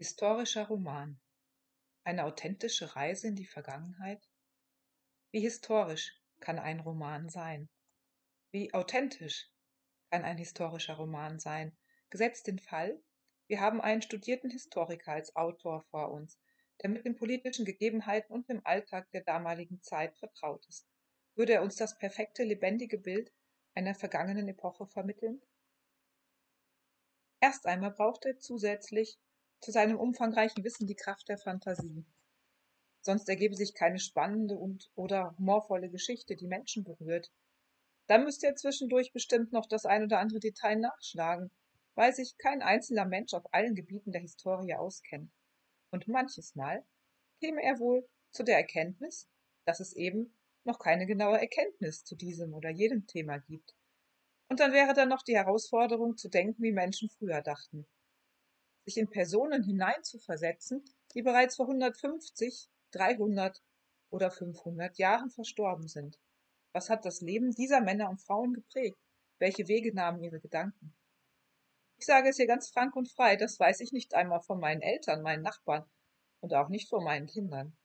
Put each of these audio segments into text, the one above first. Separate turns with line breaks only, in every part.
Historischer Roman. Eine authentische Reise in die Vergangenheit? Wie historisch kann ein Roman sein? Wie authentisch kann ein historischer Roman sein? Gesetzt den Fall, wir haben einen studierten Historiker als Autor vor uns, der mit den politischen Gegebenheiten und dem Alltag der damaligen Zeit vertraut ist. Würde er uns das perfekte, lebendige Bild einer vergangenen Epoche vermitteln? Erst einmal braucht er zusätzlich zu seinem umfangreichen Wissen die Kraft der Fantasie. Sonst ergebe sich keine spannende und oder humorvolle Geschichte, die Menschen berührt. Dann müsste er zwischendurch bestimmt noch das ein oder andere Detail nachschlagen, weil sich kein einzelner Mensch auf allen Gebieten der Historie auskennt. Und manches Mal käme er wohl zu der Erkenntnis, dass es eben noch keine genaue Erkenntnis zu diesem oder jedem Thema gibt. Und dann wäre da noch die Herausforderung zu denken, wie Menschen früher dachten sich in Personen hineinzuversetzen, die bereits vor 150, 300 oder 500 Jahren verstorben sind. Was hat das Leben dieser Männer und Frauen geprägt? Welche Wege nahmen ihre Gedanken? Ich sage es hier ganz frank und frei, das weiß ich nicht einmal von meinen Eltern, meinen Nachbarn und auch nicht von meinen Kindern.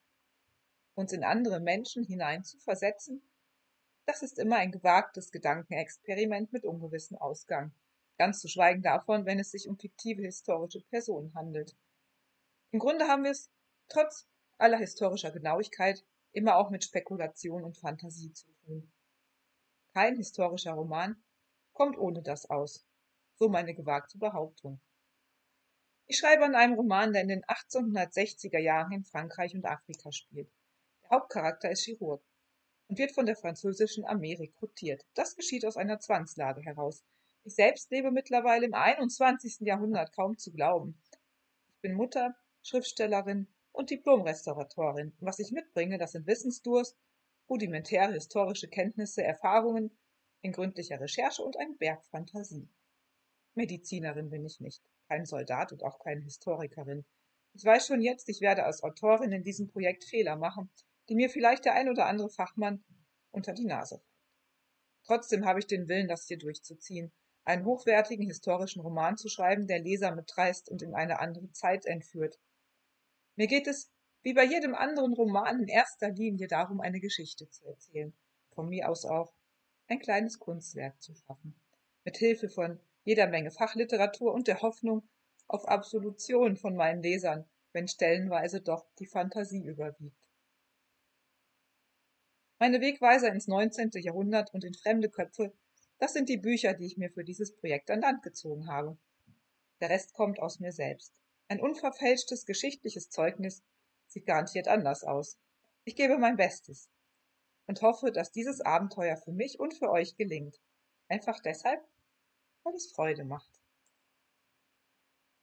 Uns in andere Menschen hineinzuversetzen, das ist immer ein gewagtes Gedankenexperiment mit ungewissem Ausgang. Ganz zu schweigen davon, wenn es sich um fiktive historische Personen handelt. Im Grunde haben wir es, trotz aller historischer Genauigkeit, immer auch mit Spekulation und Fantasie zu tun. Kein historischer Roman kommt ohne das aus. So meine gewagte Behauptung. Ich schreibe an einem Roman, der in den 1860er Jahren in Frankreich und Afrika spielt. Der Hauptcharakter ist Chirurg und wird von der französischen Armee rekrutiert. Das geschieht aus einer Zwangslage heraus, ich selbst lebe mittlerweile im 21. Jahrhundert, kaum zu glauben. Ich bin Mutter, Schriftstellerin und Diplomrestauratorin. Was ich mitbringe, das sind Wissensdurst, rudimentäre historische Kenntnisse, Erfahrungen in gründlicher Recherche und ein Berg Fantasie. Medizinerin bin ich nicht, kein Soldat und auch keine Historikerin. Ich weiß schon jetzt, ich werde als Autorin in diesem Projekt Fehler machen, die mir vielleicht der ein oder andere Fachmann unter die Nase. Trotzdem habe ich den Willen, das hier durchzuziehen einen hochwertigen historischen Roman zu schreiben, der Leser mitreißt und in eine andere Zeit entführt. Mir geht es, wie bei jedem anderen Roman, in erster Linie darum, eine Geschichte zu erzählen. Von mir aus auch ein kleines Kunstwerk zu schaffen. Mit Hilfe von jeder Menge Fachliteratur und der Hoffnung auf Absolution von meinen Lesern, wenn stellenweise doch die Fantasie überwiegt. Meine Wegweiser ins 19. Jahrhundert und in fremde Köpfe das sind die Bücher, die ich mir für dieses Projekt an Land gezogen habe. Der Rest kommt aus mir selbst. Ein unverfälschtes geschichtliches Zeugnis sieht garantiert anders aus. Ich gebe mein Bestes und hoffe, dass dieses Abenteuer für mich und für euch gelingt. Einfach deshalb, weil es Freude macht.